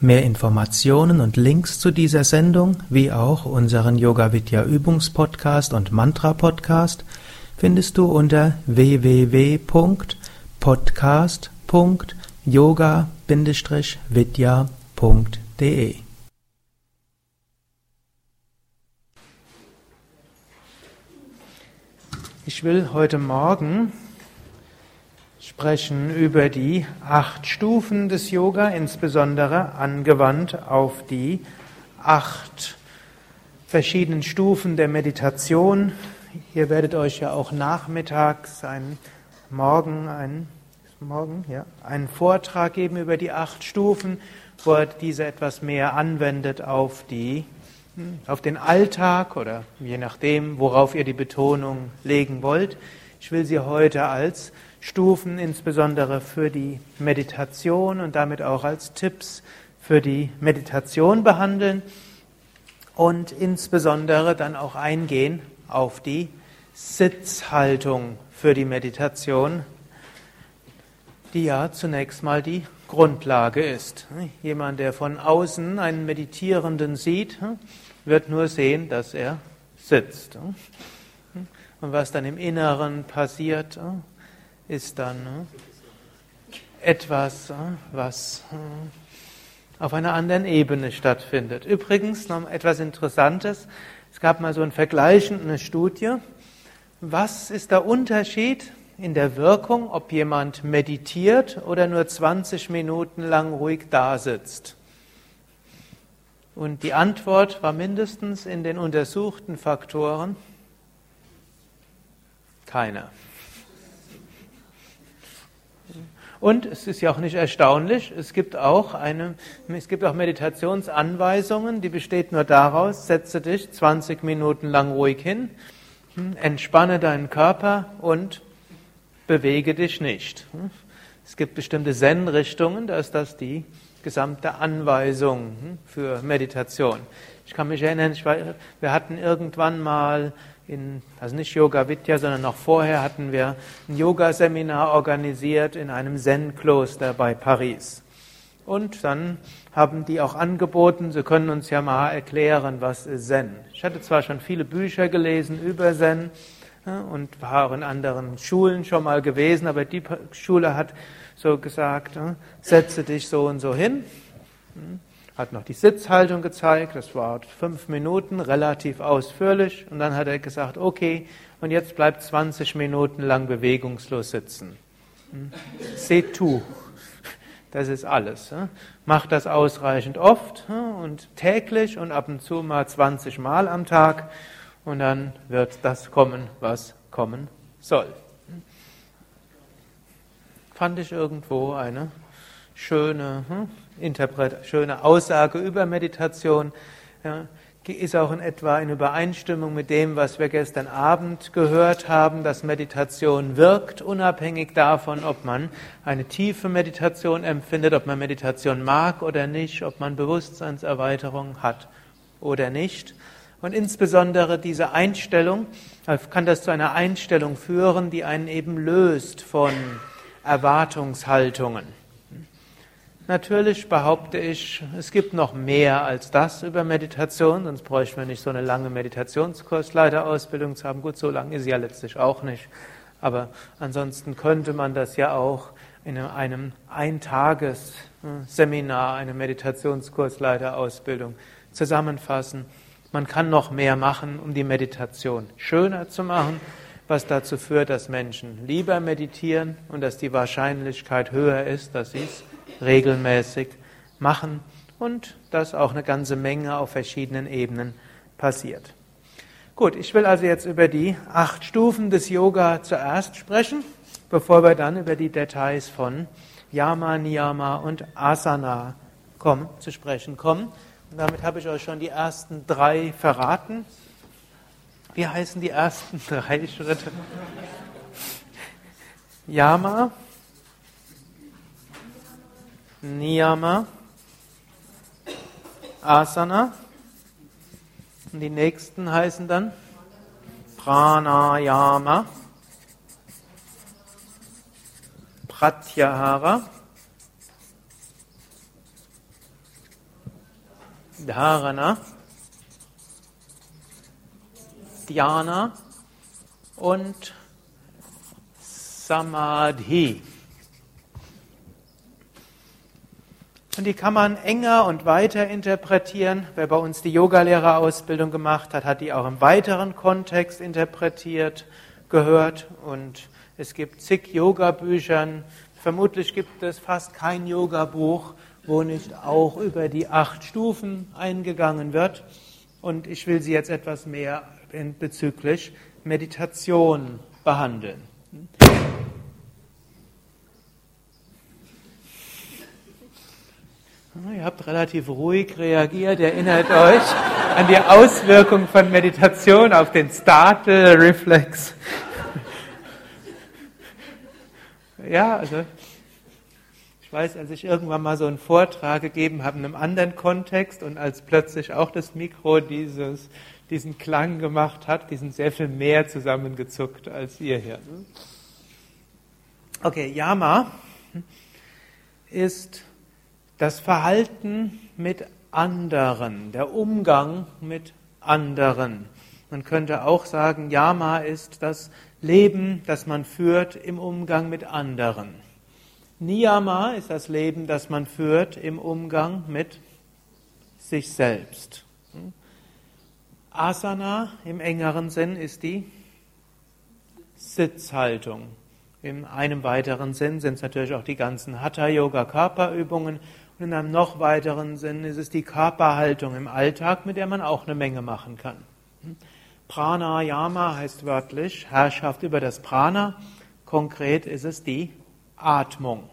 Mehr Informationen und Links zu dieser Sendung, wie auch unseren Yoga Vidya Übungspodcast und Mantra Podcast findest du unter www.podcast.yoga-vidya.de. Ich will heute Morgen sprechen über die acht Stufen des Yoga, insbesondere angewandt auf die acht verschiedenen Stufen der Meditation. Ihr werdet euch ja auch nachmittags ein, morgen, ein, morgen, ja, einen Vortrag geben über die acht Stufen, wo er diese etwas mehr anwendet auf die hm, auf den Alltag oder je nachdem, worauf ihr die Betonung legen wollt. Ich will sie heute als Stufen, insbesondere für die Meditation und damit auch als Tipps für die Meditation behandeln und insbesondere dann auch eingehen auf die Sitzhaltung für die Meditation, die ja zunächst mal die Grundlage ist. Jemand, der von außen einen Meditierenden sieht, wird nur sehen, dass er sitzt. Und was dann im Inneren passiert, ist dann ne, etwas, äh, was äh, auf einer anderen Ebene stattfindet. Übrigens noch etwas Interessantes. Es gab mal so eine vergleichende Studie. Was ist der Unterschied in der Wirkung, ob jemand meditiert oder nur 20 Minuten lang ruhig da sitzt? Und die Antwort war mindestens in den untersuchten Faktoren keiner. Und es ist ja auch nicht erstaunlich, es gibt auch eine, es gibt auch Meditationsanweisungen, die besteht nur daraus, setze dich 20 Minuten lang ruhig hin, hm, entspanne deinen Körper und bewege dich nicht. Hm. Es gibt bestimmte Zen-Richtungen, da ist das die gesamte Anweisung hm, für Meditation. Ich kann mich erinnern, ich war, wir hatten irgendwann mal in, also nicht Yoga Vidya, sondern noch vorher hatten wir ein Yoga-Seminar organisiert in einem Zen-Kloster bei Paris. Und dann haben die auch angeboten, sie können uns ja mal erklären, was ist Zen. Ich hatte zwar schon viele Bücher gelesen über Zen und war in anderen Schulen schon mal gewesen, aber die Schule hat so gesagt, setze dich so und so hin. Hm hat noch die Sitzhaltung gezeigt, das war fünf Minuten, relativ ausführlich, und dann hat er gesagt, okay, und jetzt bleibt 20 Minuten lang bewegungslos sitzen. Hm? Seht tu. Das ist alles. Macht das ausreichend oft hm? und täglich und ab und zu mal 20 Mal am Tag und dann wird das kommen, was kommen soll. Hm? Fand ich irgendwo eine schöne Interpret schöne Aussage über Meditation. Ja, ist auch in etwa in Übereinstimmung mit dem, was wir gestern Abend gehört haben, dass Meditation wirkt, unabhängig davon, ob man eine tiefe Meditation empfindet, ob man Meditation mag oder nicht, ob man Bewusstseinserweiterung hat oder nicht. Und insbesondere diese Einstellung, äh, kann das zu einer Einstellung führen, die einen eben löst von Erwartungshaltungen. Natürlich behaupte ich, es gibt noch mehr als das über Meditation, sonst bräuchten wir nicht so eine lange Meditationskursleiterausbildung zu haben. Gut, so lang ist sie ja letztlich auch nicht. Aber ansonsten könnte man das ja auch in einem Eintagesseminar, eine Meditationskursleiterausbildung zusammenfassen. Man kann noch mehr machen, um die Meditation schöner zu machen, was dazu führt, dass Menschen lieber meditieren und dass die Wahrscheinlichkeit höher ist, dass sie es regelmäßig machen und dass auch eine ganze Menge auf verschiedenen Ebenen passiert. Gut, ich will also jetzt über die acht Stufen des Yoga zuerst sprechen, bevor wir dann über die Details von Yama, Niyama und Asana kommen, zu sprechen kommen. Und damit habe ich euch schon die ersten drei verraten. Wie heißen die ersten drei Schritte? Yama, Niyama, Asana. Und die nächsten heißen dann Pranayama, Pratyahara, Dharana, Dhyana und Samadhi. Und die kann man enger und weiter interpretieren. Wer bei uns die Yogalehrerausbildung gemacht hat, hat die auch im weiteren Kontext interpretiert, gehört. Und es gibt zig Yoga-Büchern. Vermutlich gibt es fast kein Yoga-Buch, wo nicht auch über die acht Stufen eingegangen wird. Und ich will sie jetzt etwas mehr bezüglich Meditation behandeln. Ihr habt relativ ruhig reagiert. Erinnert euch an die Auswirkung von Meditation auf den Startle-Reflex. Ja, also ich weiß, als ich irgendwann mal so einen Vortrag gegeben habe in einem anderen Kontext und als plötzlich auch das Mikro dieses, diesen Klang gemacht hat, die sind sehr viel mehr zusammengezuckt als ihr hier. Okay, Yama ist das Verhalten mit anderen, der Umgang mit anderen. Man könnte auch sagen, Yama ist das Leben, das man führt im Umgang mit anderen. Niyama ist das Leben, das man führt im Umgang mit sich selbst. Asana im engeren Sinn ist die Sitzhaltung. In einem weiteren Sinn sind es natürlich auch die ganzen Hatha-Yoga-Körperübungen in einem noch weiteren Sinn ist es die Körperhaltung im Alltag, mit der man auch eine Menge machen kann. Pranayama heißt wörtlich Herrschaft über das Prana. Konkret ist es die Atmung.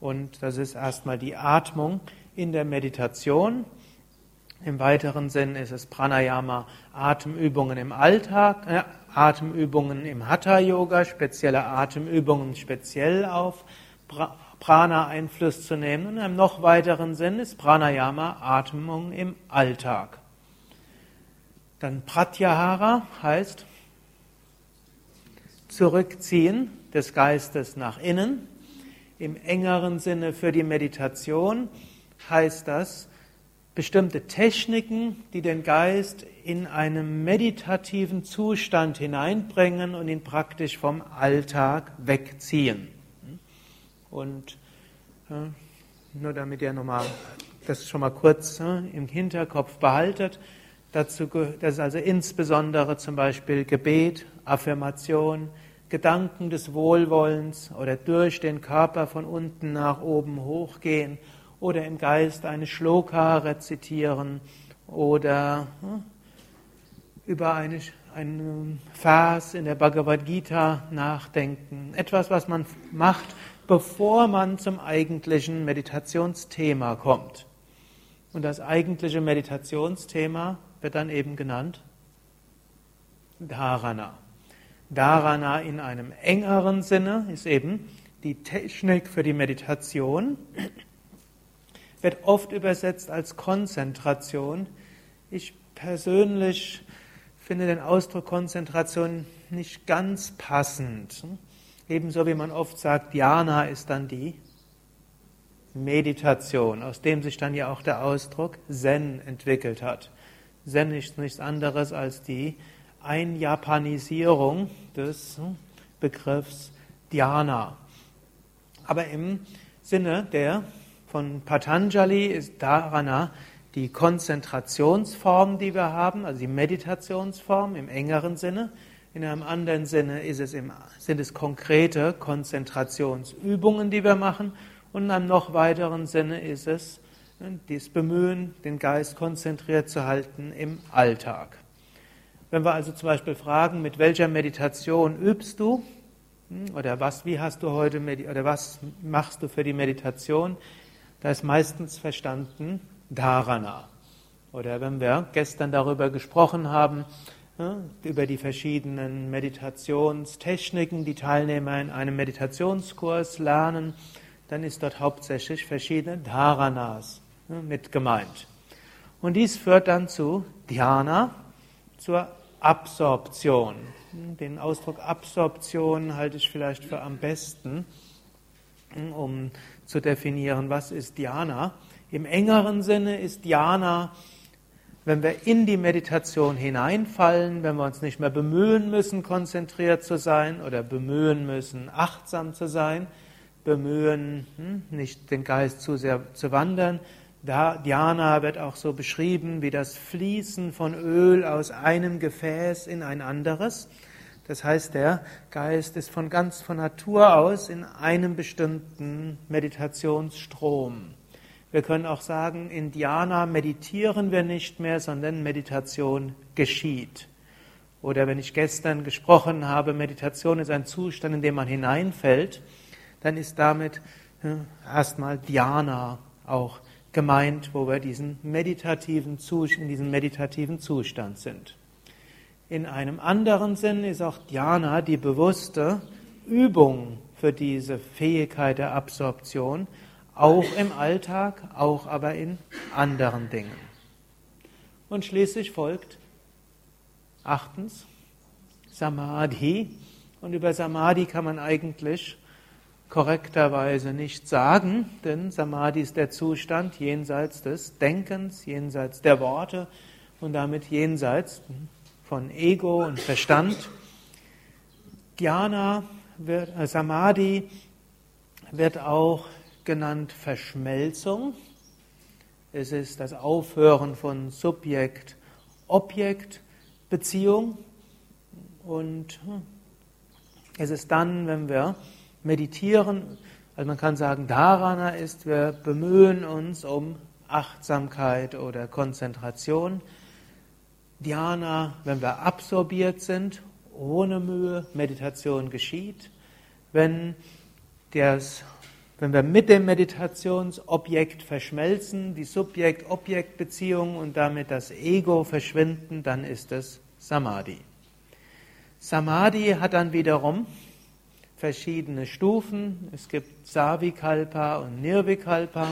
Und das ist erstmal die Atmung in der Meditation. Im weiteren Sinn ist es Pranayama, Atemübungen im Alltag, äh, Atemübungen im Hatha-Yoga, spezielle Atemübungen speziell auf Prana Einfluss zu nehmen. Und in einem noch weiteren Sinn ist Pranayama Atmung im Alltag. Dann Pratyahara heißt Zurückziehen des Geistes nach innen. Im engeren Sinne für die Meditation heißt das bestimmte Techniken, die den Geist in einen meditativen Zustand hineinbringen und ihn praktisch vom Alltag wegziehen. Und ja, nur damit ihr nochmal das schon mal kurz ja, im Hinterkopf behaltet. Dazu, das ist also insbesondere zum Beispiel Gebet, Affirmation, Gedanken des Wohlwollens oder durch den Körper von unten nach oben hochgehen oder im Geist eine Shloka rezitieren oder ja, über eine, einen Vers in der Bhagavad Gita nachdenken. Etwas, was man macht, bevor man zum eigentlichen Meditationsthema kommt. Und das eigentliche Meditationsthema wird dann eben genannt Dharana. Dharana in einem engeren Sinne ist eben die Technik für die Meditation, wird oft übersetzt als Konzentration. Ich persönlich finde den Ausdruck Konzentration nicht ganz passend. Ebenso wie man oft sagt, Dhyana ist dann die Meditation, aus dem sich dann ja auch der Ausdruck Zen entwickelt hat. Zen ist nichts anderes als die Einjapanisierung des Begriffs Dhyana. Aber im Sinne der von Patanjali ist Dharana die Konzentrationsform, die wir haben, also die Meditationsform im engeren Sinne. In einem anderen Sinne es im, sind es konkrete Konzentrationsübungen, die wir machen. Und in einem noch weiteren Sinne ist es das Bemühen, den Geist konzentriert zu halten im Alltag. Wenn wir also zum Beispiel fragen, mit welcher Meditation übst du? Hm, oder was, wie hast du heute, oder was machst du für die Meditation? Da ist meistens verstanden Dharana. Oder wenn wir gestern darüber gesprochen haben, über die verschiedenen Meditationstechniken, die Teilnehmer in einem Meditationskurs lernen, dann ist dort hauptsächlich verschiedene Dharanas mit gemeint. Und dies führt dann zu Dhyana, zur Absorption. Den Ausdruck Absorption halte ich vielleicht für am besten, um zu definieren, was ist Dhyana. Im engeren Sinne ist Dhyana wenn wir in die Meditation hineinfallen, wenn wir uns nicht mehr bemühen müssen, konzentriert zu sein oder bemühen müssen, achtsam zu sein, bemühen, hm, nicht den Geist zu sehr zu wandern. Dhyana wird auch so beschrieben wie das Fließen von Öl aus einem Gefäß in ein anderes. Das heißt, der Geist ist von ganz von Natur aus in einem bestimmten Meditationsstrom. Wir können auch sagen, in Dhyana meditieren wir nicht mehr, sondern Meditation geschieht. Oder wenn ich gestern gesprochen habe, Meditation ist ein Zustand, in dem man hineinfällt, dann ist damit äh, erstmal Dhyana auch gemeint, wo wir diesen meditativen in diesem meditativen Zustand sind. In einem anderen Sinn ist auch Dhyana die bewusste Übung für diese Fähigkeit der Absorption, auch im Alltag, auch aber in anderen Dingen. Und schließlich folgt achtens Samadhi. Und über Samadhi kann man eigentlich korrekterweise nicht sagen, denn Samadhi ist der Zustand jenseits des Denkens, jenseits der Worte und damit jenseits von Ego und Verstand. Dhyana wird, äh, Samadhi wird auch genannt Verschmelzung. Es ist das Aufhören von Subjekt-Objekt-Beziehung. Und hm, es ist dann, wenn wir meditieren, also man kann sagen, Dharana ist, wir bemühen uns um Achtsamkeit oder Konzentration. Dhyana, wenn wir absorbiert sind, ohne Mühe, Meditation geschieht. Wenn das wenn wir mit dem Meditationsobjekt verschmelzen, die Subjekt-Objekt-Beziehung und damit das Ego verschwinden, dann ist es Samadhi. Samadhi hat dann wiederum verschiedene Stufen. Es gibt Savikalpa und Nirvikalpa.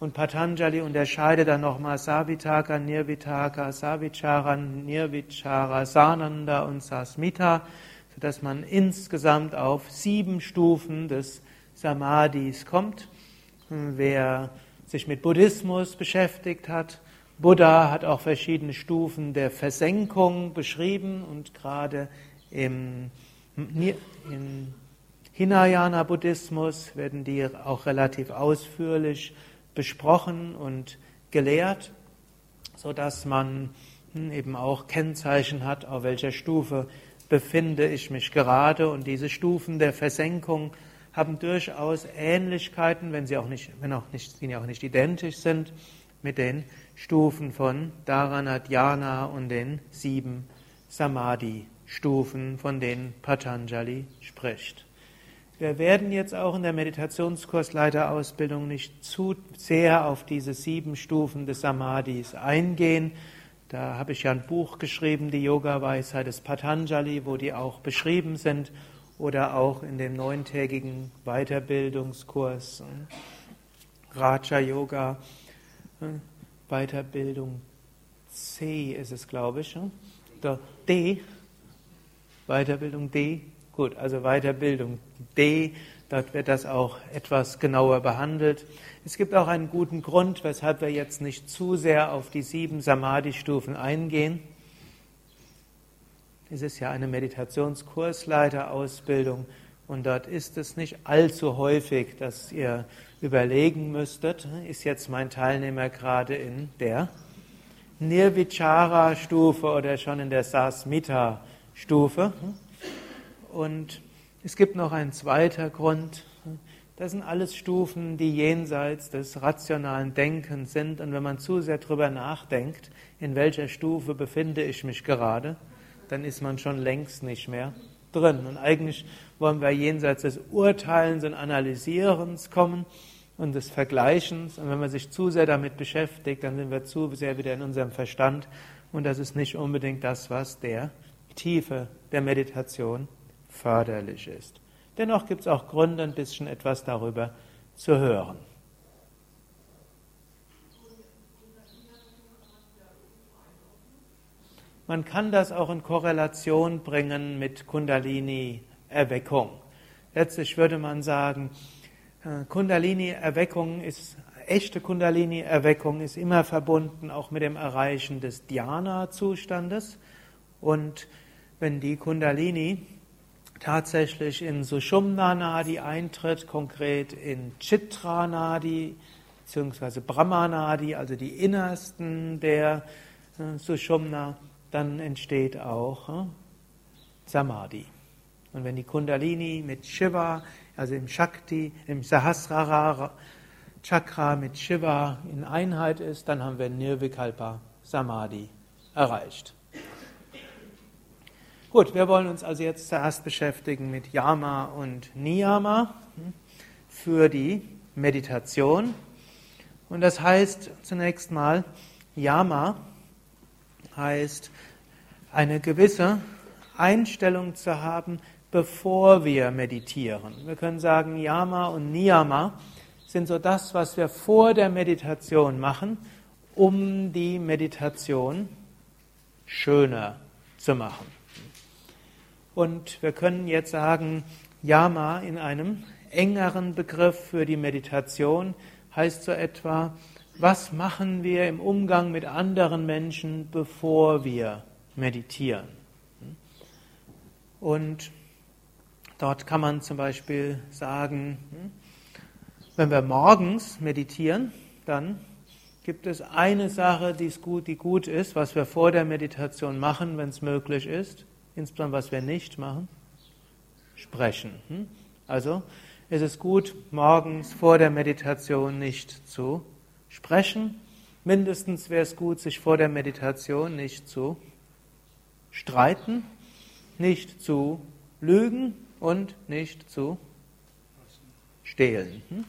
Und Patanjali unterscheidet dann nochmal Savitaka, Nirvitaka, Savichara, Nirvichara, Sananda und Sasmita, sodass man insgesamt auf sieben Stufen des Samadhis kommt. Wer sich mit Buddhismus beschäftigt hat, Buddha hat auch verschiedene Stufen der Versenkung beschrieben und gerade im, im Hinayana-Buddhismus werden die auch relativ ausführlich besprochen und gelehrt, sodass man eben auch Kennzeichen hat, auf welcher Stufe befinde ich mich gerade und diese Stufen der Versenkung haben durchaus Ähnlichkeiten, wenn sie auch nicht, wenn auch nicht, sie auch nicht identisch sind, mit den Stufen von Dharana, Dhyana und den sieben Samadhi-Stufen, von denen Patanjali spricht. Wir werden jetzt auch in der Meditationskursleiterausbildung nicht zu sehr auf diese sieben Stufen des Samadhis eingehen. Da habe ich ja ein Buch geschrieben, die Yoga-Weisheit des Patanjali, wo die auch beschrieben sind oder auch in dem neuntägigen Weiterbildungskurs Raja Yoga, Weiterbildung C ist es, glaube ich. D, Weiterbildung D, gut, also Weiterbildung D, dort wird das auch etwas genauer behandelt. Es gibt auch einen guten Grund, weshalb wir jetzt nicht zu sehr auf die sieben Samadhi-Stufen eingehen. Es ist ja eine Meditationskursleiterausbildung und dort ist es nicht allzu häufig, dass ihr überlegen müsstet, ist jetzt mein Teilnehmer gerade in der Nirvichara-Stufe oder schon in der Sasmita-Stufe. Und es gibt noch einen zweiten Grund. Das sind alles Stufen, die jenseits des rationalen Denkens sind. Und wenn man zu sehr darüber nachdenkt, in welcher Stufe befinde ich mich gerade, dann ist man schon längst nicht mehr drin. Und eigentlich wollen wir jenseits des Urteilens und Analysierens kommen und des Vergleichens. Und wenn man sich zu sehr damit beschäftigt, dann sind wir zu sehr wieder in unserem Verstand. Und das ist nicht unbedingt das, was der Tiefe der Meditation förderlich ist. Dennoch gibt es auch Gründe, ein bisschen etwas darüber zu hören. Man kann das auch in Korrelation bringen mit Kundalini-Erweckung. Letztlich würde man sagen, äh, Kundalini-Erweckung ist, echte Kundalini-Erweckung ist immer verbunden auch mit dem Erreichen des Dhyana-Zustandes. Und wenn die Kundalini tatsächlich in Sushumna Nadi eintritt, konkret in Chitra Nadi bzw. Brahma Nadi, also die innersten der äh, Sushumna, dann entsteht auch äh, Samadhi. Und wenn die Kundalini mit Shiva, also im Shakti, im Sahasrara Chakra mit Shiva in Einheit ist, dann haben wir Nirvikalpa Samadhi erreicht. Gut, wir wollen uns also jetzt zuerst beschäftigen mit Yama und Niyama für die Meditation. Und das heißt zunächst mal, Yama heißt eine gewisse Einstellung zu haben, bevor wir meditieren. Wir können sagen, Yama und Niyama sind so das, was wir vor der Meditation machen, um die Meditation schöner zu machen. Und wir können jetzt sagen, Yama in einem engeren Begriff für die Meditation heißt so etwa, was machen wir im Umgang mit anderen Menschen, bevor wir meditieren? Und dort kann man zum Beispiel sagen, wenn wir morgens meditieren, dann gibt es eine Sache, die gut, die gut ist, was wir vor der Meditation machen, wenn es möglich ist, insbesondere was wir nicht machen, sprechen. Also ist es gut, morgens vor der Meditation nicht zu sprechen. Mindestens wäre es gut, sich vor der Meditation nicht zu streiten, nicht zu lügen und nicht zu stehlen. Hm?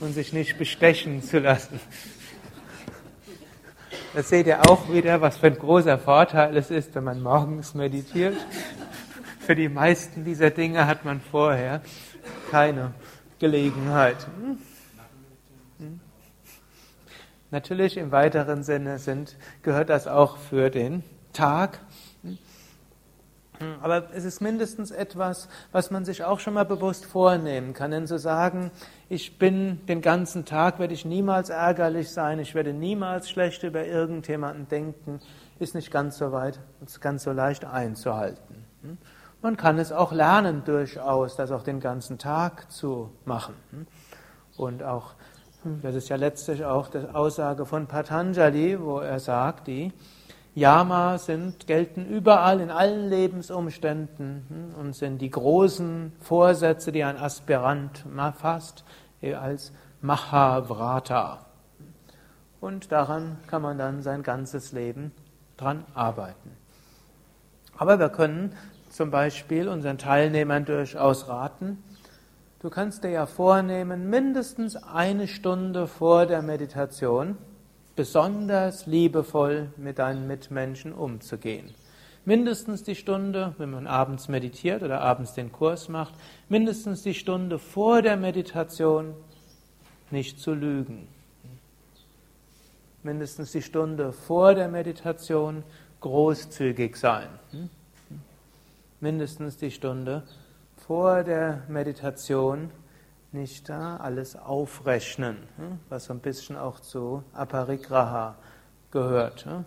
Und sich nicht bestechen zu lassen. Das seht ihr auch wieder, was für ein großer Vorteil es ist, wenn man morgens meditiert. Für die meisten dieser Dinge hat man vorher keine Gelegenheit. Hm? Natürlich im weiteren Sinne sind, gehört das auch für den Tag. Aber es ist mindestens etwas, was man sich auch schon mal bewusst vornehmen kann. Denn zu sagen, ich bin den ganzen Tag, werde ich niemals ärgerlich sein, ich werde niemals schlecht über irgendjemanden denken, ist nicht ganz so weit, ganz so leicht einzuhalten. Man kann es auch lernen durchaus, das auch den ganzen Tag zu machen. Und auch das ist ja letztlich auch die Aussage von Patanjali, wo er sagt, die Yama sind, gelten überall in allen Lebensumständen hm, und sind die großen Vorsätze, die ein Aspirant fasst, als Mahavrata. Und daran kann man dann sein ganzes Leben dran arbeiten. Aber wir können zum Beispiel unseren Teilnehmern durchaus raten, Du kannst dir ja vornehmen, mindestens eine Stunde vor der Meditation besonders liebevoll mit deinen Mitmenschen umzugehen. Mindestens die Stunde, wenn man abends meditiert oder abends den Kurs macht, mindestens die Stunde vor der Meditation nicht zu lügen. Mindestens die Stunde vor der Meditation großzügig sein. Mindestens die Stunde vor der Meditation nicht alles aufrechnen, hm, was so ein bisschen auch zu Aparigraha gehört, hm,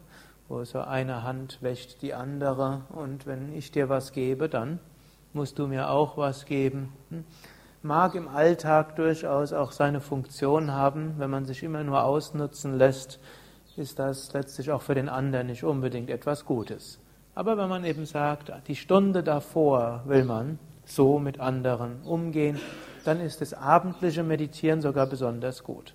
wo so eine Hand wäscht die andere und wenn ich dir was gebe, dann musst du mir auch was geben. Hm. Mag im Alltag durchaus auch seine Funktion haben, wenn man sich immer nur ausnutzen lässt, ist das letztlich auch für den anderen nicht unbedingt etwas Gutes. Aber wenn man eben sagt, die Stunde davor will man so mit anderen umgehen, dann ist das abendliche Meditieren sogar besonders gut.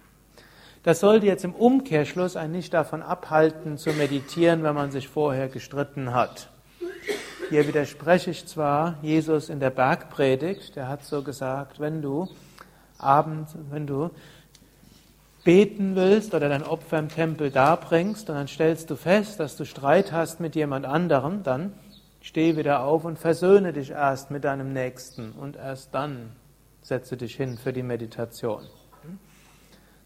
Das sollte jetzt im Umkehrschluss einen nicht davon abhalten zu meditieren, wenn man sich vorher gestritten hat. Hier widerspreche ich zwar Jesus in der Bergpredigt, der hat so gesagt, wenn du abends, wenn du beten willst oder dein Opfer im Tempel darbringst und dann stellst du fest, dass du Streit hast mit jemand anderem, dann steh wieder auf und versöhne dich erst mit deinem Nächsten und erst dann setze dich hin für die Meditation.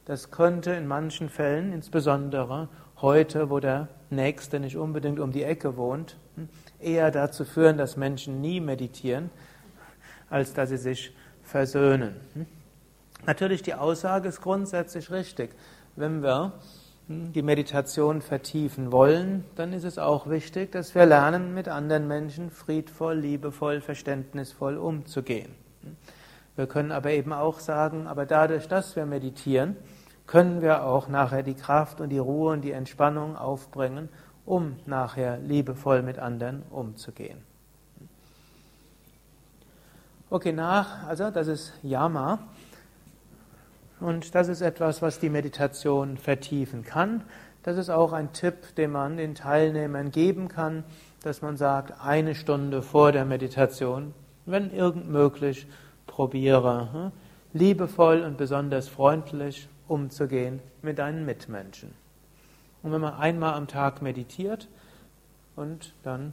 Das könnte in manchen Fällen, insbesondere heute, wo der Nächste nicht unbedingt um die Ecke wohnt, eher dazu führen, dass Menschen nie meditieren, als dass sie sich versöhnen. Natürlich, die Aussage ist grundsätzlich richtig. Wenn wir die Meditation vertiefen wollen, dann ist es auch wichtig, dass wir lernen, mit anderen Menschen friedvoll, liebevoll, verständnisvoll umzugehen. Wir können aber eben auch sagen, aber dadurch, dass wir meditieren, können wir auch nachher die Kraft und die Ruhe und die Entspannung aufbringen, um nachher liebevoll mit anderen umzugehen. Okay, nach, also das ist Yama. Und das ist etwas, was die Meditation vertiefen kann. Das ist auch ein Tipp, den man den Teilnehmern geben kann, dass man sagt, eine Stunde vor der Meditation, wenn irgend möglich, probiere hm, liebevoll und besonders freundlich umzugehen mit deinen Mitmenschen. Und wenn man einmal am Tag meditiert und dann,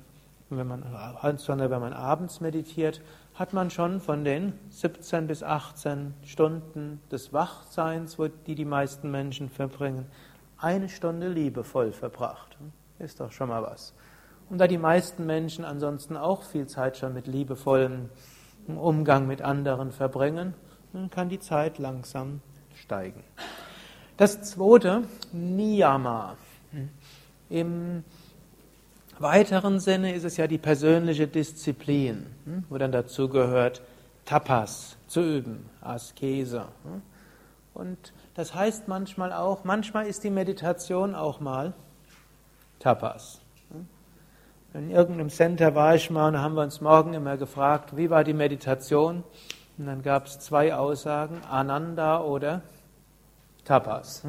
wenn man, insbesondere wenn man abends meditiert, hat man schon von den 17 bis 18 Stunden des Wachseins, die die meisten Menschen verbringen, eine Stunde liebevoll verbracht. Ist doch schon mal was. Und da die meisten Menschen ansonsten auch viel Zeit schon mit liebevollem Umgang mit anderen verbringen, kann die Zeit langsam steigen. Das zweite, Niyama. Im weiteren Sinne ist es ja die persönliche Disziplin, hm, wo dann dazu gehört, Tapas zu üben, Askese. Hm. Und das heißt manchmal auch, manchmal ist die Meditation auch mal Tapas. Hm. In irgendeinem Center war ich mal und haben wir uns morgen immer gefragt, wie war die Meditation? Und dann gab es zwei Aussagen, Ananda oder Tapas.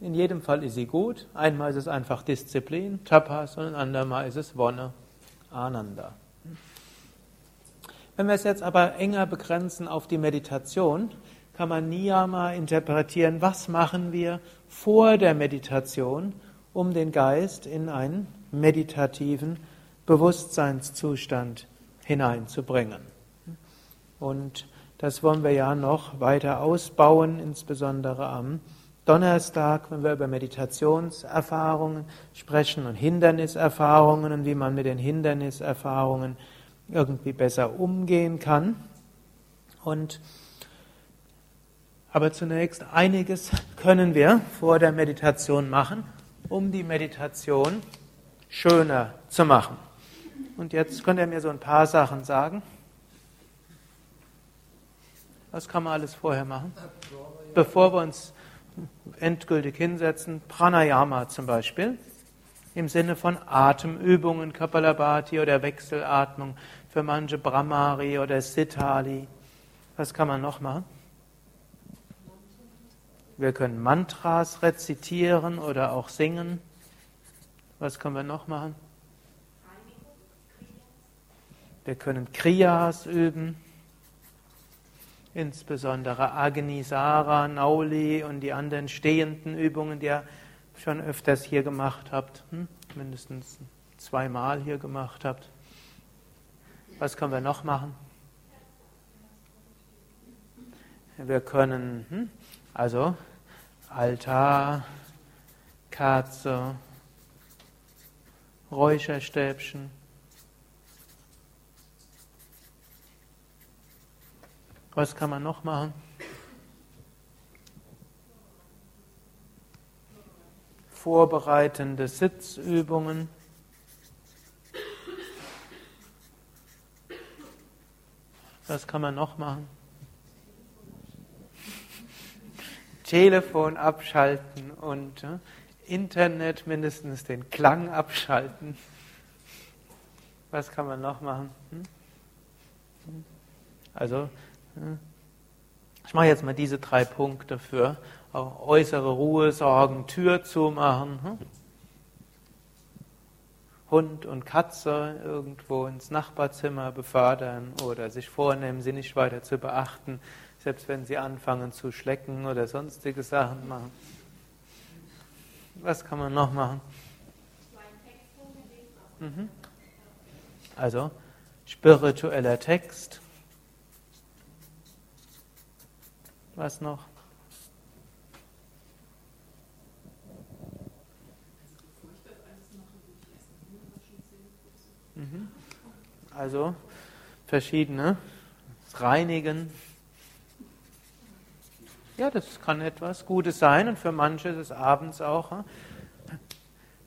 In jedem Fall ist sie gut. Einmal ist es einfach Disziplin, Tapas, und ein andermal ist es Wonne, Ananda. Wenn wir es jetzt aber enger begrenzen auf die Meditation, kann man Niyama interpretieren, was machen wir vor der Meditation, um den Geist in einen meditativen Bewusstseinszustand hineinzubringen. Und das wollen wir ja noch weiter ausbauen, insbesondere am Donnerstag, wenn wir über Meditationserfahrungen sprechen und Hinderniserfahrungen und wie man mit den Hinderniserfahrungen irgendwie besser umgehen kann. Und aber zunächst einiges können wir vor der Meditation machen, um die Meditation schöner zu machen. Und jetzt könnt ihr mir so ein paar Sachen sagen. Was kann man alles vorher machen? Bevor wir uns endgültig hinsetzen, Pranayama zum Beispiel, im Sinne von Atemübungen, Kapalabhati oder Wechselatmung, für manche Brahmari oder Siddhali. Was kann man noch machen? Wir können Mantras rezitieren oder auch singen. Was können wir noch machen? Wir können Kriyas üben insbesondere Agnisara, Nauli und die anderen stehenden Übungen, die ihr schon öfters hier gemacht habt, hm? mindestens zweimal hier gemacht habt. Was können wir noch machen? Wir können hm? also Altar, Kerze, Räucherstäbchen, Was kann man noch machen? Vorbereitende Sitzübungen. Was kann man noch machen? Telefon abschalten und äh, Internet mindestens den Klang abschalten. Was kann man noch machen? Hm? Also ich mache jetzt mal diese drei Punkte für äußere Ruhe sorgen, Tür zumachen. Hm? Hund und Katze irgendwo ins Nachbarzimmer befördern oder sich vornehmen, sie nicht weiter zu beachten, selbst wenn sie anfangen zu schlecken oder sonstige Sachen machen. Was kann man noch machen? Mhm. Also spiritueller Text. Was noch? Mhm. Also verschiedene. Das Reinigen. Ja, das kann etwas Gutes sein und für manche ist es abends auch. Hm?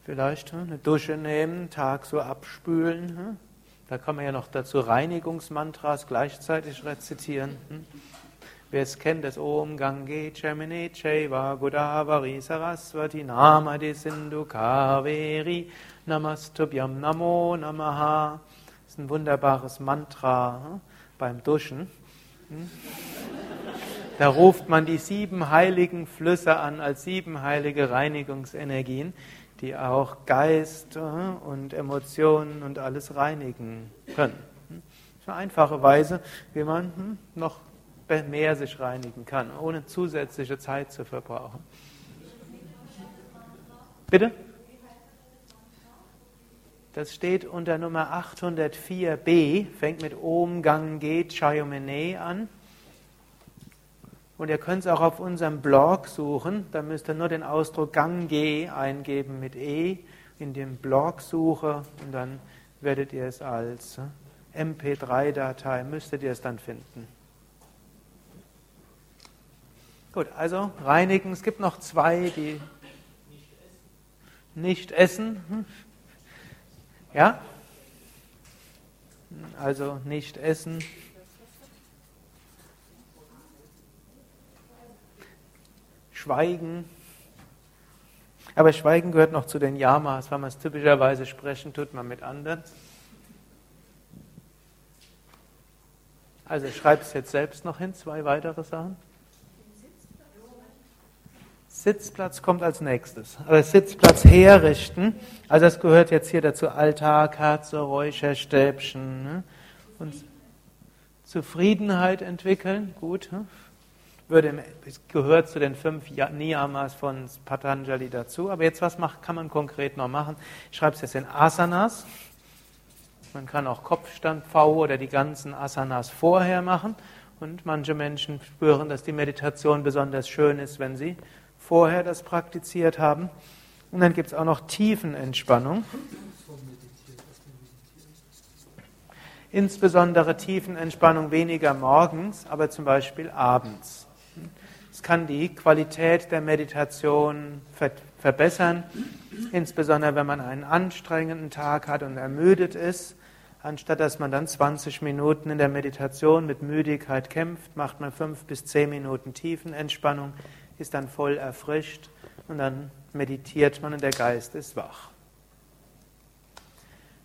Vielleicht hm, eine Dusche nehmen, Tag so abspülen. Hm? Da kann man ja noch dazu Reinigungsmantras gleichzeitig rezitieren. Wer es kennt, das Om Gange Chamine Cheva Godavari Saraswati Namade Sindhu Kaveri Namastubhyam Namo Namaha. Das ist ein wunderbares Mantra hm, beim Duschen. Hm. Da ruft man die sieben heiligen Flüsse an als sieben heilige Reinigungsenergien, die auch Geist hm, und Emotionen und alles reinigen können. Das ist eine einfache Weise, wie man noch mehr sich reinigen kann, ohne zusätzliche Zeit zu verbrauchen. Bitte? Das steht unter Nummer 804b, fängt mit Om Gange Chayomene an. Und ihr könnt es auch auf unserem Blog suchen. Da müsst ihr nur den Ausdruck Gange eingeben mit E in dem Blog-Suche und dann werdet ihr es als MP3-Datei, müsstet ihr es dann finden. Gut, also reinigen. Es gibt noch zwei, die nicht essen. Hm? Ja? Also nicht essen. Schweigen. Aber Schweigen gehört noch zu den Yamas, weil man es typischerweise sprechen tut man mit anderen. Also schreib es jetzt selbst noch hin, zwei weitere Sachen. Sitzplatz kommt als nächstes. Aber Sitzplatz herrichten, also das gehört jetzt hier dazu, Altar, Kerze, Räucherstäbchen. Ne? Und Zufriedenheit entwickeln, gut. Ne? Würde, gehört zu den fünf Niyamas von Patanjali dazu. Aber jetzt, was macht, kann man konkret noch machen? Ich schreibe es jetzt in Asanas. Man kann auch Kopfstand V oder die ganzen Asanas vorher machen. Und manche Menschen spüren, dass die Meditation besonders schön ist, wenn sie vorher das praktiziert haben. Und dann gibt es auch noch Tiefenentspannung. Insbesondere Tiefenentspannung weniger morgens, aber zum Beispiel abends. Es kann die Qualität der Meditation verbessern, insbesondere wenn man einen anstrengenden Tag hat und ermüdet ist. Anstatt dass man dann 20 Minuten in der Meditation mit Müdigkeit kämpft, macht man fünf bis zehn Minuten Tiefenentspannung ist dann voll erfrischt und dann meditiert man und der Geist ist wach.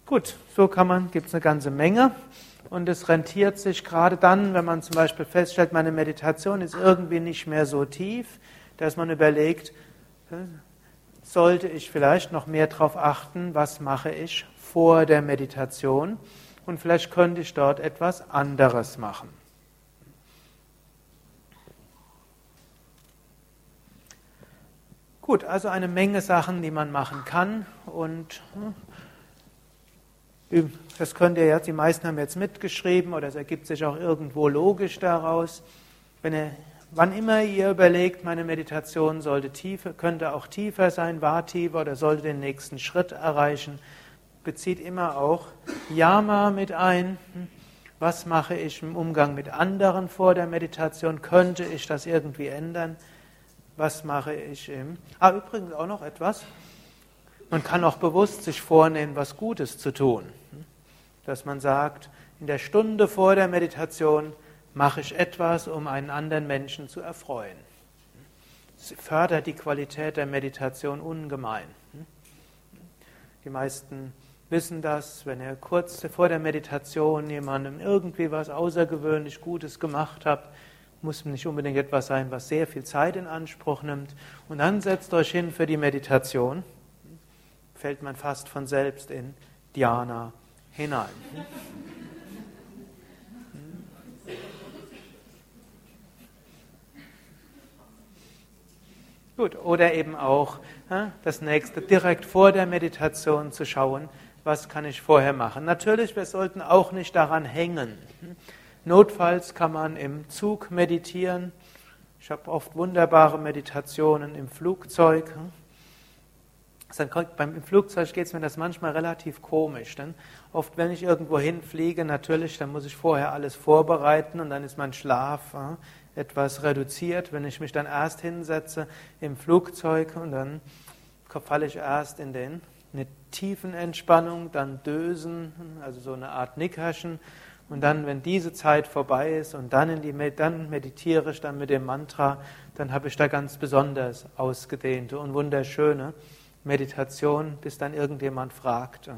Gut, so kann man, gibt es eine ganze Menge und es rentiert sich gerade dann, wenn man zum Beispiel feststellt, meine Meditation ist irgendwie nicht mehr so tief, dass man überlegt, äh, sollte ich vielleicht noch mehr darauf achten, was mache ich vor der Meditation und vielleicht könnte ich dort etwas anderes machen. Gut, also eine Menge Sachen, die man machen kann und hm, das könnt ihr jetzt, die meisten haben jetzt mitgeschrieben oder es ergibt sich auch irgendwo logisch daraus. Wenn ihr, wann immer ihr überlegt, meine Meditation sollte tiefer, könnte auch tiefer sein, war tiefer oder sollte den nächsten Schritt erreichen, bezieht immer auch Yama mit ein. Hm, was mache ich im Umgang mit anderen vor der Meditation? Könnte ich das irgendwie ändern? Was mache ich im. Ah, übrigens auch noch etwas. Man kann auch bewusst sich vornehmen, was Gutes zu tun. Dass man sagt, in der Stunde vor der Meditation mache ich etwas, um einen anderen Menschen zu erfreuen. Es fördert die Qualität der Meditation ungemein. Die meisten wissen das, wenn ihr kurz vor der Meditation jemandem irgendwie was außergewöhnlich Gutes gemacht habt, muss nicht unbedingt etwas sein, was sehr viel Zeit in Anspruch nimmt. Und dann setzt euch hin für die Meditation. fällt man fast von selbst in Dhyana hinein. Gut, oder eben auch das nächste, direkt vor der Meditation zu schauen, was kann ich vorher machen. Natürlich, wir sollten auch nicht daran hängen. Notfalls kann man im Zug meditieren. Ich habe oft wunderbare Meditationen im Flugzeug. Beim, Im Flugzeug geht es mir das manchmal relativ komisch. Denn oft, wenn ich irgendwo hinfliege, natürlich, dann muss ich vorher alles vorbereiten und dann ist mein Schlaf etwas reduziert. Wenn ich mich dann erst hinsetze im Flugzeug und dann falle ich erst in den, eine tiefen Entspannung, dann Dösen, also so eine Art Nickerchen. Und dann, wenn diese Zeit vorbei ist und dann, in die, dann meditiere ich dann mit dem Mantra, dann habe ich da ganz besonders ausgedehnte und wunderschöne Meditation, bis dann irgendjemand fragt,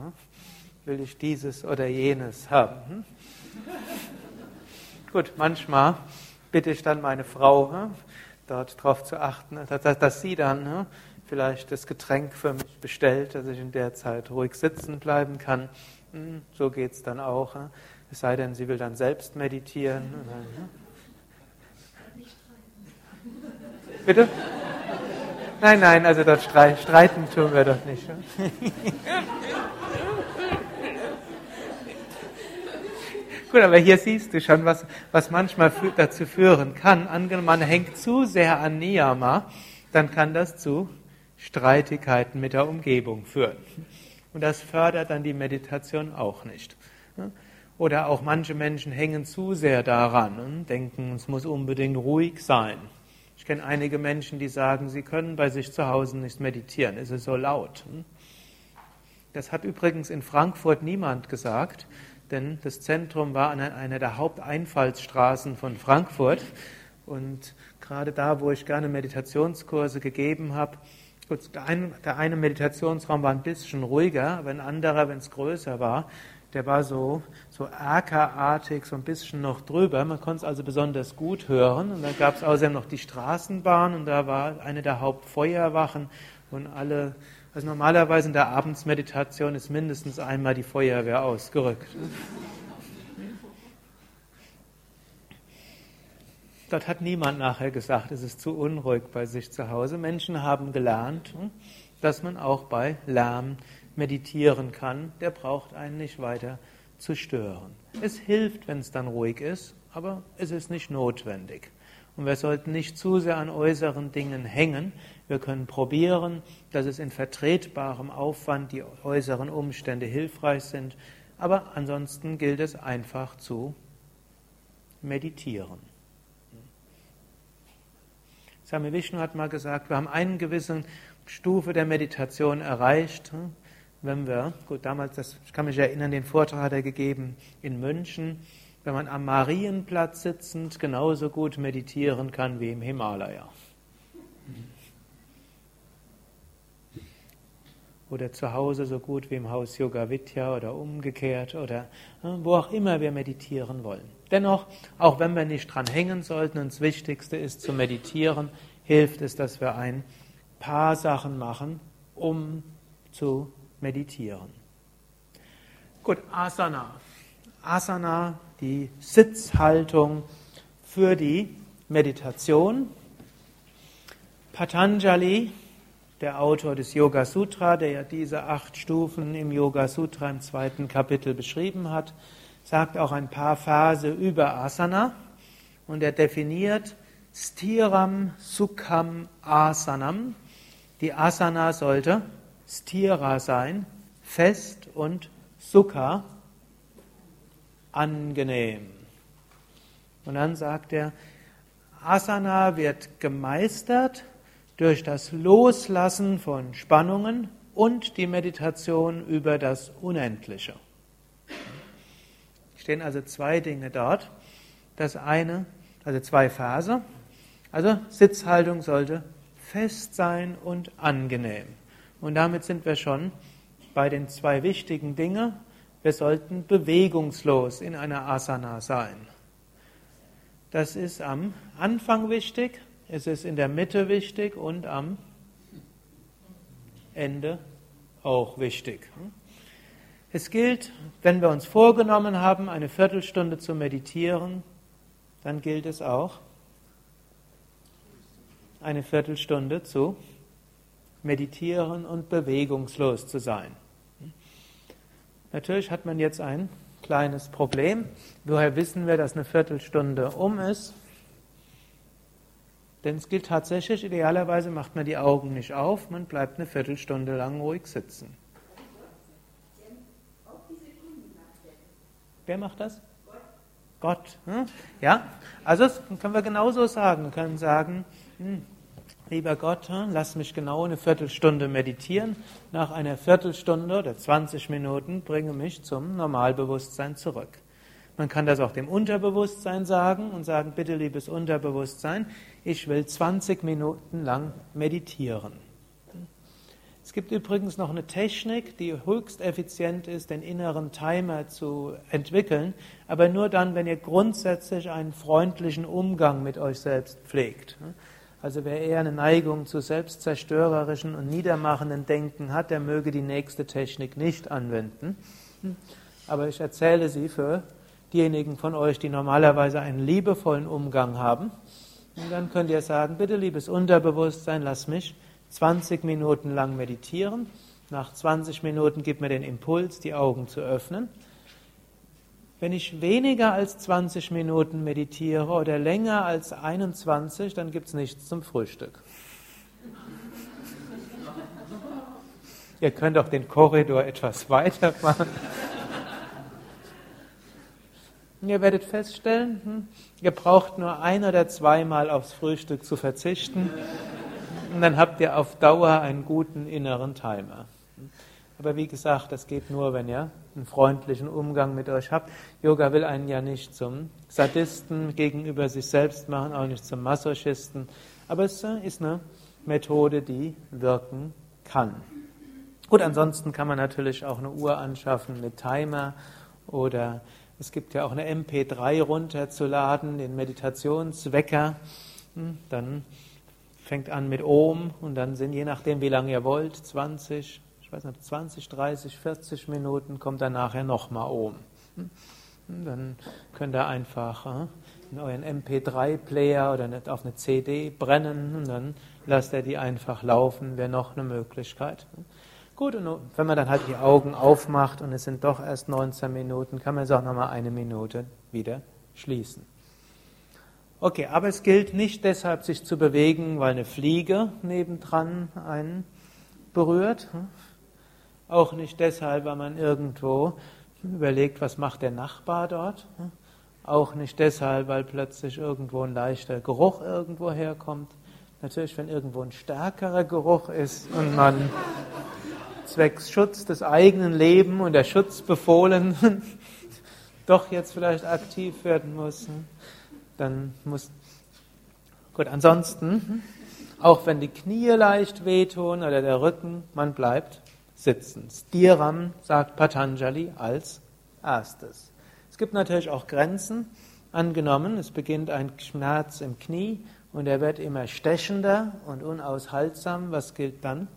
will ich dieses oder jenes haben. Hm? Gut, manchmal bitte ich dann meine Frau, hm, dort darauf zu achten, dass, sie dann hm, vielleicht das Getränk für mich bestellt, dass ich in der Zeit ruhig sitzen bleiben kann. So geht es dann auch. Es sei denn, sie will dann selbst meditieren. Bitte? Nein, nein, also dort streiten tun wir doch nicht. Gut, aber hier siehst du schon, was, was manchmal dazu führen kann. Angenommen, man hängt zu sehr an Niyama, dann kann das zu Streitigkeiten mit der Umgebung führen. Und das fördert dann die Meditation auch nicht. Oder auch manche Menschen hängen zu sehr daran und denken, es muss unbedingt ruhig sein. Ich kenne einige Menschen, die sagen, sie können bei sich zu Hause nicht meditieren, es ist so laut. Das hat übrigens in Frankfurt niemand gesagt denn das Zentrum war an einer der Haupteinfallsstraßen von Frankfurt. Und gerade da, wo ich gerne Meditationskurse gegeben habe, der eine Meditationsraum war ein bisschen ruhiger, aber ein anderer, wenn es größer war, der war so, so erkerartig, so ein bisschen noch drüber. Man konnte es also besonders gut hören. Und dann gab es außerdem noch die Straßenbahn und da war eine der Hauptfeuerwachen und alle also normalerweise in der Abendsmeditation ist mindestens einmal die Feuerwehr ausgerückt. Dort hat niemand nachher gesagt, es ist zu unruhig bei sich zu Hause. Menschen haben gelernt, dass man auch bei Lärm meditieren kann. Der braucht einen nicht weiter zu stören. Es hilft, wenn es dann ruhig ist, aber es ist nicht notwendig. Und wir sollten nicht zu sehr an äußeren Dingen hängen. Wir können probieren, dass es in vertretbarem Aufwand die äußeren Umstände hilfreich sind. Aber ansonsten gilt es einfach zu meditieren. Swami Vishnu hat mal gesagt, wir haben eine gewisse Stufe der Meditation erreicht. Wenn wir, gut, damals, das, ich kann mich erinnern, den Vortrag hat er gegeben in München wenn man am Marienplatz sitzend genauso gut meditieren kann wie im Himalaya. Oder zu Hause so gut wie im Haus Yoga Vidya oder umgekehrt oder äh, wo auch immer wir meditieren wollen. Dennoch, auch wenn wir nicht dran hängen sollten, und das Wichtigste ist zu meditieren, hilft es, dass wir ein paar Sachen machen, um zu meditieren. Gut, Asana. Asana die Sitzhaltung für die Meditation. Patanjali, der Autor des Yoga Sutra, der ja diese acht Stufen im Yoga Sutra im zweiten Kapitel beschrieben hat, sagt auch ein paar Verse über Asana und er definiert Stiram Sukham Asanam. Die Asana sollte Stira sein, fest und Sukha, angenehm. Und dann sagt er, Asana wird gemeistert durch das Loslassen von Spannungen und die Meditation über das Unendliche. Stehen also zwei Dinge dort. Das eine, also zwei Verse. Also Sitzhaltung sollte fest sein und angenehm. Und damit sind wir schon bei den zwei wichtigen Dingen, wir sollten bewegungslos in einer Asana sein. Das ist am Anfang wichtig, es ist in der Mitte wichtig und am Ende auch wichtig. Es gilt, wenn wir uns vorgenommen haben, eine Viertelstunde zu meditieren, dann gilt es auch, eine Viertelstunde zu meditieren und bewegungslos zu sein. Natürlich hat man jetzt ein kleines Problem. Woher wissen wir, dass eine Viertelstunde um ist? Denn es gilt tatsächlich, idealerweise macht man die Augen nicht auf, man bleibt eine Viertelstunde lang ruhig sitzen. Wer macht das? Gott. Hm? Ja, also das können wir genauso sagen. Wir können sagen, hm, lieber Gott, lass mich genau eine Viertelstunde meditieren. Nach einer Viertelstunde oder 20 Minuten bringe mich zum Normalbewusstsein zurück. Man kann das auch dem Unterbewusstsein sagen und sagen, bitte liebes Unterbewusstsein, ich will 20 Minuten lang meditieren. Es gibt übrigens noch eine Technik, die höchst effizient ist, den inneren Timer zu entwickeln, aber nur dann, wenn ihr grundsätzlich einen freundlichen Umgang mit euch selbst pflegt. Also wer eher eine Neigung zu selbstzerstörerischen und niedermachenden Denken hat, der möge die nächste Technik nicht anwenden. Aber ich erzähle sie für diejenigen von euch, die normalerweise einen liebevollen Umgang haben. Und dann könnt ihr sagen, bitte liebes Unterbewusstsein, lass mich 20 Minuten lang meditieren. Nach 20 Minuten gib mir den Impuls, die Augen zu öffnen. Wenn ich weniger als 20 Minuten meditiere oder länger als 21, dann gibt es nichts zum Frühstück. Ihr könnt auch den Korridor etwas weiter machen. Ihr werdet feststellen, hm, ihr braucht nur ein oder zweimal aufs Frühstück zu verzichten und dann habt ihr auf Dauer einen guten inneren Timer. Aber wie gesagt, das geht nur, wenn ihr einen freundlichen Umgang mit euch habt. Yoga will einen ja nicht zum Sadisten gegenüber sich selbst machen, auch nicht zum Masochisten. Aber es ist eine Methode, die wirken kann. Gut, ansonsten kann man natürlich auch eine Uhr anschaffen mit Timer oder es gibt ja auch eine MP3 runterzuladen, den Meditationswecker. Hm, dann fängt an mit Ohm und dann sind, je nachdem, wie lange ihr wollt, 20, ich weiß nicht, 20, 30, 40 Minuten, kommt dann nachher nochmal Ohm. Hm, dann könnt ihr einfach hm, in euren MP3-Player oder auf eine CD brennen und dann lasst ihr die einfach laufen, wäre noch eine Möglichkeit. Gut, und wenn man dann halt die Augen aufmacht und es sind doch erst 19 Minuten, kann man es auch nochmal eine Minute wieder schließen. Okay, aber es gilt nicht deshalb, sich zu bewegen, weil eine Fliege nebendran einen berührt. Auch nicht deshalb, weil man irgendwo überlegt, was macht der Nachbar dort. Auch nicht deshalb, weil plötzlich irgendwo ein leichter Geruch irgendwo herkommt. Natürlich, wenn irgendwo ein stärkerer Geruch ist und man zwecks Schutz des eigenen Lebens und der Schutzbefohlenen doch jetzt vielleicht aktiv werden muss, dann muss. Gut, ansonsten, auch wenn die Knie leicht wehtun oder der Rücken, man bleibt sitzen. Stiram sagt Patanjali als erstes. Es gibt natürlich auch Grenzen. Angenommen, es beginnt ein Schmerz im Knie und er wird immer stechender und unaushaltsam. Was gilt dann?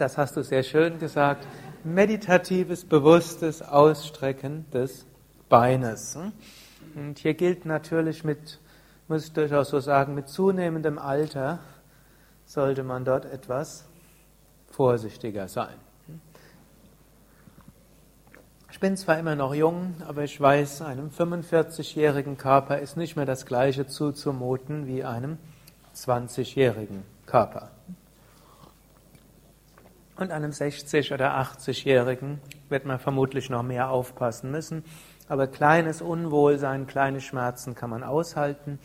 das hast du sehr schön gesagt, meditatives, bewusstes Ausstrecken des Beines. Und hier gilt natürlich mit, muss ich durchaus so sagen, mit zunehmendem Alter sollte man dort etwas vorsichtiger sein. Ich bin zwar immer noch jung, aber ich weiß, einem 45-jährigen Körper ist nicht mehr das gleiche zuzumuten wie einem 20-jährigen Körper. Und einem 60- oder 80-Jährigen wird man vermutlich noch mehr aufpassen müssen. Aber kleines Unwohlsein, kleine Schmerzen kann man aushalten.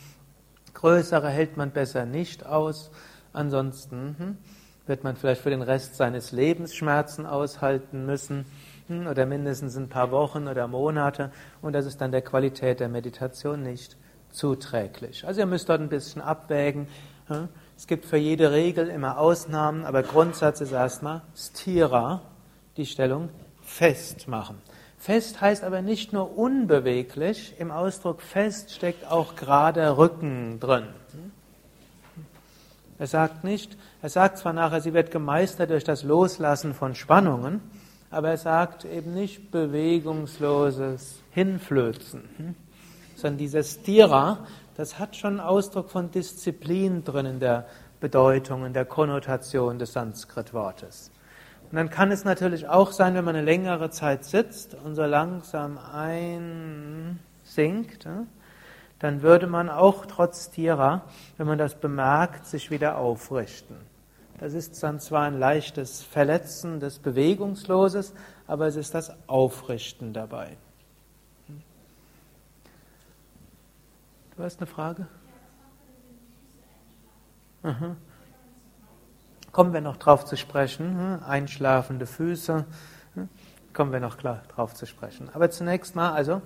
Größere hält man besser nicht aus. Ansonsten hm, wird man vielleicht für den Rest seines Lebens Schmerzen aushalten müssen hm, oder mindestens ein paar Wochen oder Monate. Und das ist dann der Qualität der Meditation nicht zuträglich. Also ihr müsst dort ein bisschen abwägen. Hm, es gibt für jede Regel immer Ausnahmen, aber Grundsatz ist erstmal Stira, die Stellung festmachen. Fest heißt aber nicht nur unbeweglich, im Ausdruck fest steckt auch gerade Rücken drin. Er sagt nicht, er sagt zwar nachher, sie wird gemeistert durch das Loslassen von Spannungen, aber er sagt eben nicht bewegungsloses Hinflözen, sondern dieses Stira, das hat schon Ausdruck von Disziplin drin in der Bedeutung, in der Konnotation des Sanskrit-Wortes. Und dann kann es natürlich auch sein, wenn man eine längere Zeit sitzt und so langsam einsinkt, dann würde man auch trotz Tira, wenn man das bemerkt, sich wieder aufrichten. Das ist dann zwar ein leichtes Verletzen des Bewegungsloses, aber es ist das Aufrichten dabei. Du hast eine Frage? Aha. Kommen wir noch drauf zu sprechen. Hm? Einschlafende Füße. Hm? Kommen wir noch klar drauf zu sprechen. Aber zunächst mal also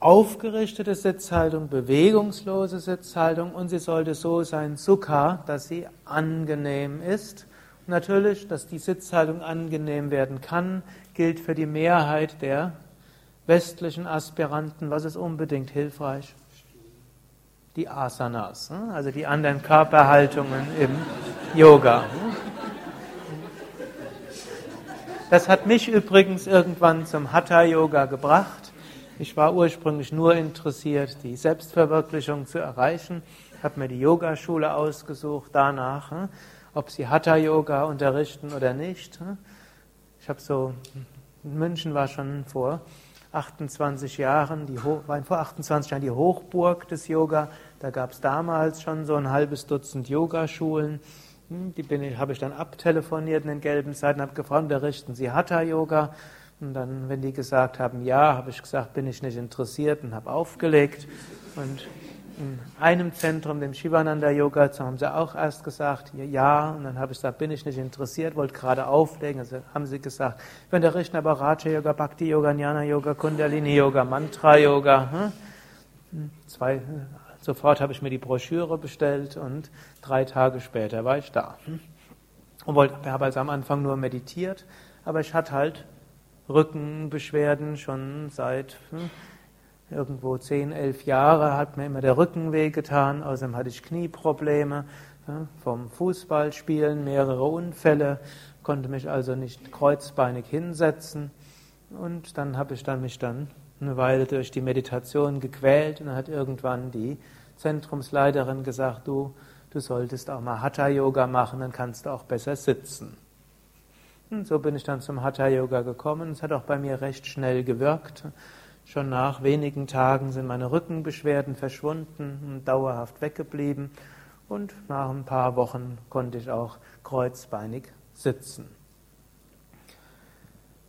aufgerichtete Sitzhaltung, bewegungslose Sitzhaltung und sie sollte so sein, Sukha, dass sie angenehm ist. Und natürlich, dass die Sitzhaltung angenehm werden kann, gilt für die Mehrheit der westlichen Aspiranten. Was ist unbedingt hilfreich? Die Asanas, hm? also die anderen Körperhaltungen im Yoga. Das hat mich übrigens irgendwann zum Hatha-Yoga gebracht. Ich war ursprünglich nur interessiert, die Selbstverwirklichung zu erreichen, habe mir die Yogaschule ausgesucht danach, hm, ob sie Hatha-Yoga unterrichten oder nicht. Hm. Ich habe so, in München war schon vor 28 Jahren, die, war vor 28 Jahren die Hochburg des Yoga. Da gab es damals schon so ein halbes Dutzend Yogaschulen. Hm, die bin habe ich dann abtelefoniert in den gelben Seiten, habe gefragt, unterrichten Sie Hatha-Yoga? Und dann, wenn die gesagt haben, ja, habe ich gesagt, bin ich nicht interessiert und habe aufgelegt. Und in einem Zentrum, dem Shivananda Yoga, haben sie auch erst gesagt, ja, und dann habe ich gesagt, bin ich nicht interessiert, wollte gerade auflegen. Also haben sie gesagt, wir unterrichten aber Raja Yoga, Bhakti Yoga, Jnana Yoga, Kundalini Yoga, Mantra Yoga. Hm? Zwei, Sofort habe ich mir die Broschüre bestellt und drei Tage später war ich da. Und wollte, habe also am Anfang nur meditiert, aber ich hatte halt Rückenbeschwerden schon seit hm, irgendwo zehn, elf Jahre, hat mir immer der Rücken wehgetan, außerdem hatte ich Knieprobleme ja, vom Fußballspielen, mehrere Unfälle, konnte mich also nicht kreuzbeinig hinsetzen. Und dann habe ich dann mich dann eine Weile durch die Meditation gequält und dann hat irgendwann die Zentrumsleiterin gesagt, du, du solltest auch mal Hatha-Yoga machen, dann kannst du auch besser sitzen. Und so bin ich dann zum Hatha-Yoga gekommen. Es hat auch bei mir recht schnell gewirkt. Schon nach wenigen Tagen sind meine Rückenbeschwerden verschwunden und dauerhaft weggeblieben. Und nach ein paar Wochen konnte ich auch kreuzbeinig sitzen.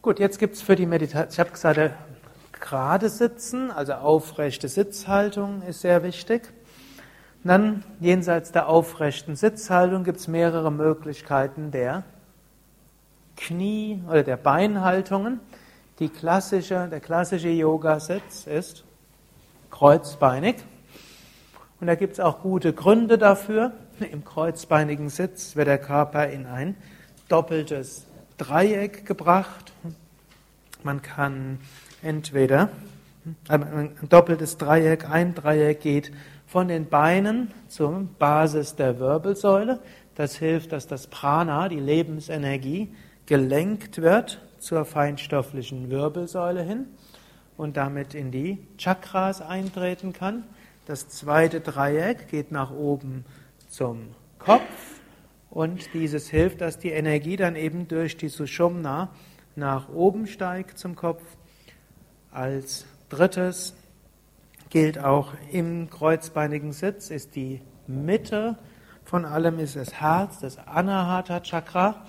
Gut, jetzt gibt es für die Meditation, ich habe gesagt, gerade sitzen, also aufrechte Sitzhaltung ist sehr wichtig. dann jenseits der aufrechten Sitzhaltung gibt es mehrere Möglichkeiten der Knie- oder der Beinhaltungen. Die klassische, der klassische Yoga-Sitz ist kreuzbeinig. Und da gibt es auch gute Gründe dafür. Im kreuzbeinigen Sitz wird der Körper in ein doppeltes Dreieck gebracht. Man kann entweder ein doppeltes Dreieck, ein Dreieck geht von den Beinen zur Basis der Wirbelsäule. Das hilft, dass das Prana, die Lebensenergie, gelenkt wird zur feinstofflichen Wirbelsäule hin und damit in die Chakras eintreten kann. Das zweite Dreieck geht nach oben zum Kopf und dieses hilft, dass die Energie dann eben durch die Sushumna nach oben steigt zum Kopf als drittes gilt auch im kreuzbeinigen Sitz, ist die Mitte von allem ist das Herz, das Anahata Chakra.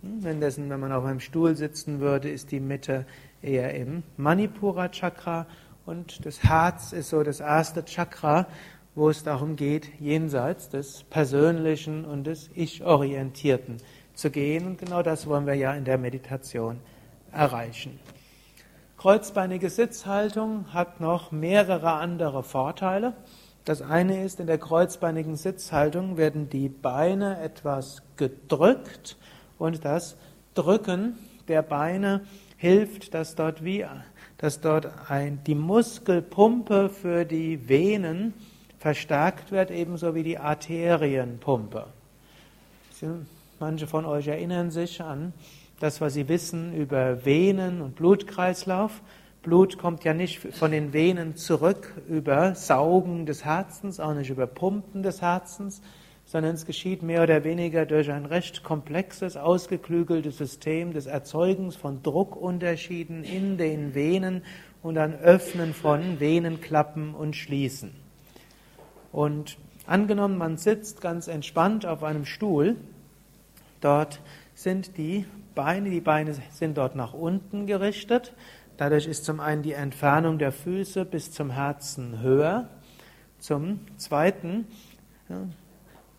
Wenn, dessen, wenn man auf einem Stuhl sitzen würde, ist die Mitte eher im Manipura Chakra und das Herz ist so das erste Chakra, wo es darum geht, jenseits des Persönlichen und des Ich-Orientierten zu gehen. Und genau das wollen wir ja in der Meditation erreichen. Kreuzbeinige Sitzhaltung hat noch mehrere andere Vorteile. Das eine ist, in der kreuzbeinigen Sitzhaltung werden die Beine etwas gedrückt und das Drücken der Beine hilft, dass dort wie, dass dort ein, die Muskelpumpe für die Venen verstärkt wird, ebenso wie die Arterienpumpe. Manche von euch erinnern sich an das, was sie wissen über Venen und Blutkreislauf. Blut kommt ja nicht von den Venen zurück über Saugen des Herzens, auch nicht über Pumpen des Herzens, sondern es geschieht mehr oder weniger durch ein recht komplexes, ausgeklügeltes System des Erzeugens von Druckunterschieden in den Venen und ein Öffnen von Venenklappen und Schließen. Und angenommen, man sitzt ganz entspannt auf einem Stuhl, dort sind die Beine, die Beine sind dort nach unten gerichtet, Dadurch ist zum einen die Entfernung der Füße bis zum Herzen höher. Zum zweiten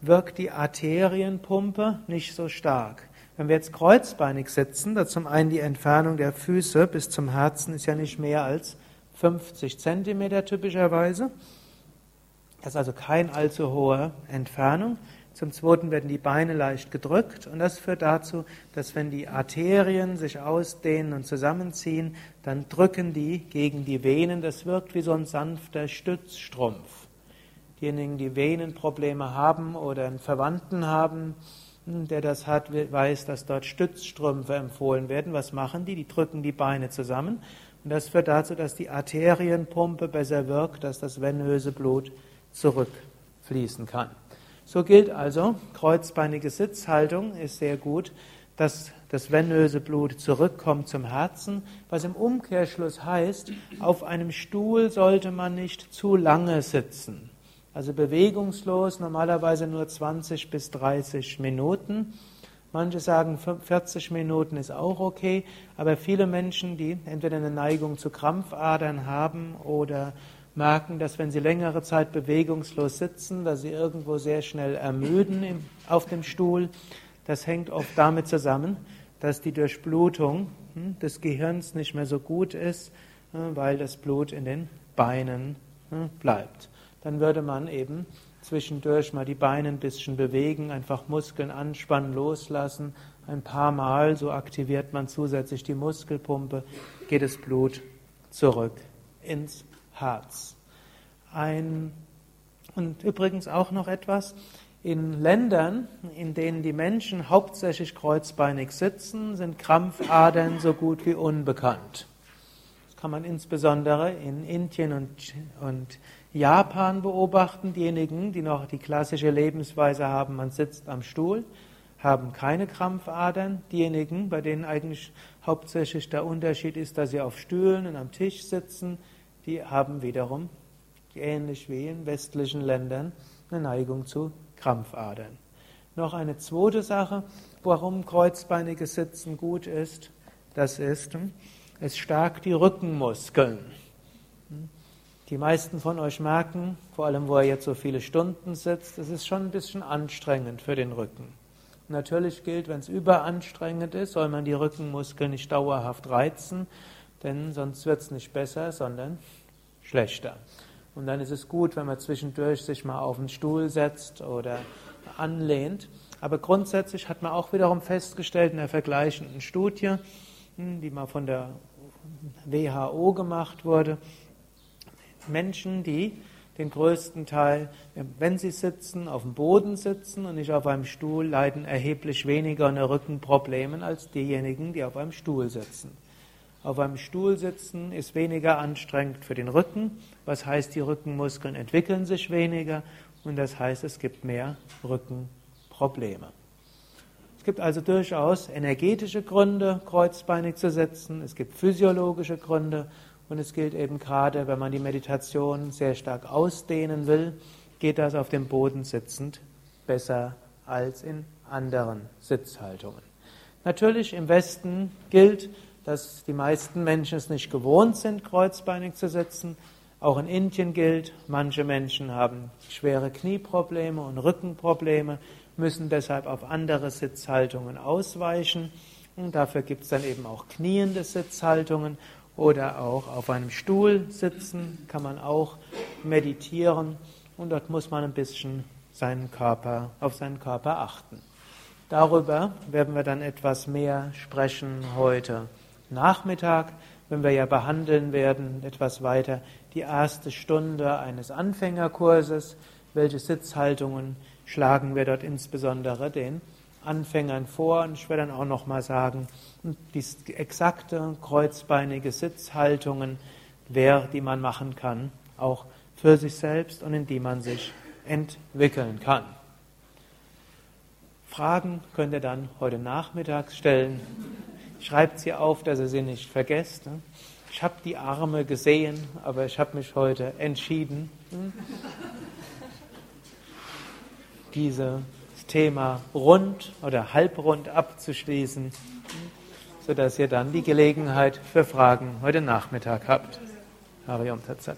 wirkt die Arterienpumpe nicht so stark. Wenn wir jetzt kreuzbeinig sitzen, da zum einen die Entfernung der Füße bis zum Herzen ist ja nicht mehr als 50 Zentimeter typischerweise. Das ist also keine allzu hohe Entfernung. Zum Zweiten werden die Beine leicht gedrückt und das führt dazu, dass wenn die Arterien sich ausdehnen und zusammenziehen, dann drücken die gegen die Venen. Das wirkt wie so ein sanfter Stützstrumpf. Diejenigen, die Venenprobleme haben oder einen Verwandten haben, hm, der das hat, weiß, dass dort Stützstrümpfe empfohlen werden. Was machen die? Die drücken die Beine zusammen und das führt dazu, dass die Arterienpumpe besser wirkt, dass das venöse Blut zurückfließen kann. So gilt also, kreuzbeinige Sitzhaltung ist sehr gut, dass das venöse Blut zurückkommt zum Herzen, was im Umkehrschluss heißt, auf einem Stuhl sollte man nicht zu lange sitzen. Also bewegungslos, normalerweise nur 20 bis 30 Minuten. Manche sagen 40 Minuten ist auch okay, aber viele Menschen, die entweder eine Neigung zu Krampfadern haben oder merken, dass wenn sie längere Zeit bewegungslos sitzen, dass sie irgendwo sehr schnell ermüden auf dem Stuhl. Das hängt oft damit zusammen, dass die Durchblutung hm, des Gehirns nicht mehr so gut ist, hm, weil das Blut in den Beinen hm, bleibt. Dann würde man eben zwischendurch mal die Beine ein bisschen bewegen, einfach Muskeln anspannen, loslassen. Ein paar Mal, so aktiviert man zusätzlich die Muskelpumpe, geht das Blut zurück ins Herz. Ein, und übrigens auch noch etwas, in Ländern, in denen die Menschen hauptsächlich kreuzbeinig sitzen, sind Krampfadern so gut wie unbekannt. Das kann man insbesondere in Indien und, und Japan beobachten. Diejenigen, die noch die klassische Lebensweise haben, man sitzt am Stuhl, haben keine Krampfadern. Diejenigen, bei denen eigentlich hauptsächlich der Unterschied ist, dass sie auf Stühlen und am Tisch sitzen, die haben wiederum, ähnlich wie in westlichen Ländern, eine Neigung zu Krampfadern. Noch eine zweite Sache, warum kreuzbeiniges Sitzen gut ist, das ist, es stärkt die Rückenmuskeln. Die meisten von euch merken, vor allem wo er jetzt so viele Stunden sitzt, es ist schon ein bisschen anstrengend für den Rücken. Natürlich gilt, wenn es überanstrengend ist, soll man die Rückenmuskeln nicht dauerhaft reizen, denn sonst wird es nicht besser, sondern schlechter. Und dann ist es gut, wenn man zwischendurch sich mal auf den Stuhl setzt oder anlehnt. Aber grundsätzlich hat man auch wiederum festgestellt in der vergleichenden Studie, hm, die mal von der WHO gemacht wurde, Menschen, die den größten Teil, wenn sie sitzen, auf dem Boden sitzen und nicht auf einem Stuhl, leiden erheblich weniger unter Rückenproblemen als diejenigen, die auf einem Stuhl sitzen. Auf einem Stuhl sitzen ist weniger anstrengend für den Rücken, was heißt, die Rückenmuskeln entwickeln sich weniger und das heißt, es gibt mehr Rückenprobleme. Es gibt also durchaus energetische Gründe, kreuzbeinig zu sitzen, es gibt physiologische Gründe und es gilt eben gerade, wenn man die Meditation sehr stark ausdehnen will, geht das auf dem Boden sitzend besser als in anderen Sitzhaltungen. Natürlich im Westen gilt, dass die meisten Menschen es nicht gewohnt sind, kreuzbeinig zu sitzen. Auch in Indien gilt, manche Menschen haben schwere Knieprobleme und Rückenprobleme, müssen deshalb auf andere Sitzhaltungen ausweichen. Und dafür gibt es dann eben auch kniende Sitzhaltungen oder auch auf einem Stuhl sitzen kann man auch meditieren und dort muss man ein bisschen seinen Körper, auf seinen Körper achten. Darüber werden wir dann etwas mehr sprechen heute Nachmittag, wenn wir ja behandeln werden, etwas weiter, die erste Stunde eines Anfängerkurses. Welche Sitzhaltungen schlagen wir dort insbesondere den Anfängern vor? Und ich werde dann auch nochmal sagen, die exakte kreuzbeinige Sitzhaltungen, wer, die man machen kann, auch für sich selbst und in die man sich entwickeln kann. Fragen könnt ihr dann heute Nachmittag stellen. Schreibt sie auf, dass ihr sie nicht vergesst. Ich habe die Arme gesehen, aber ich habe mich heute entschieden, dieses Thema rund oder halbrund abzuschließen, sodass ihr dann die Gelegenheit für Fragen heute Nachmittag habt. Hariom Tatsat.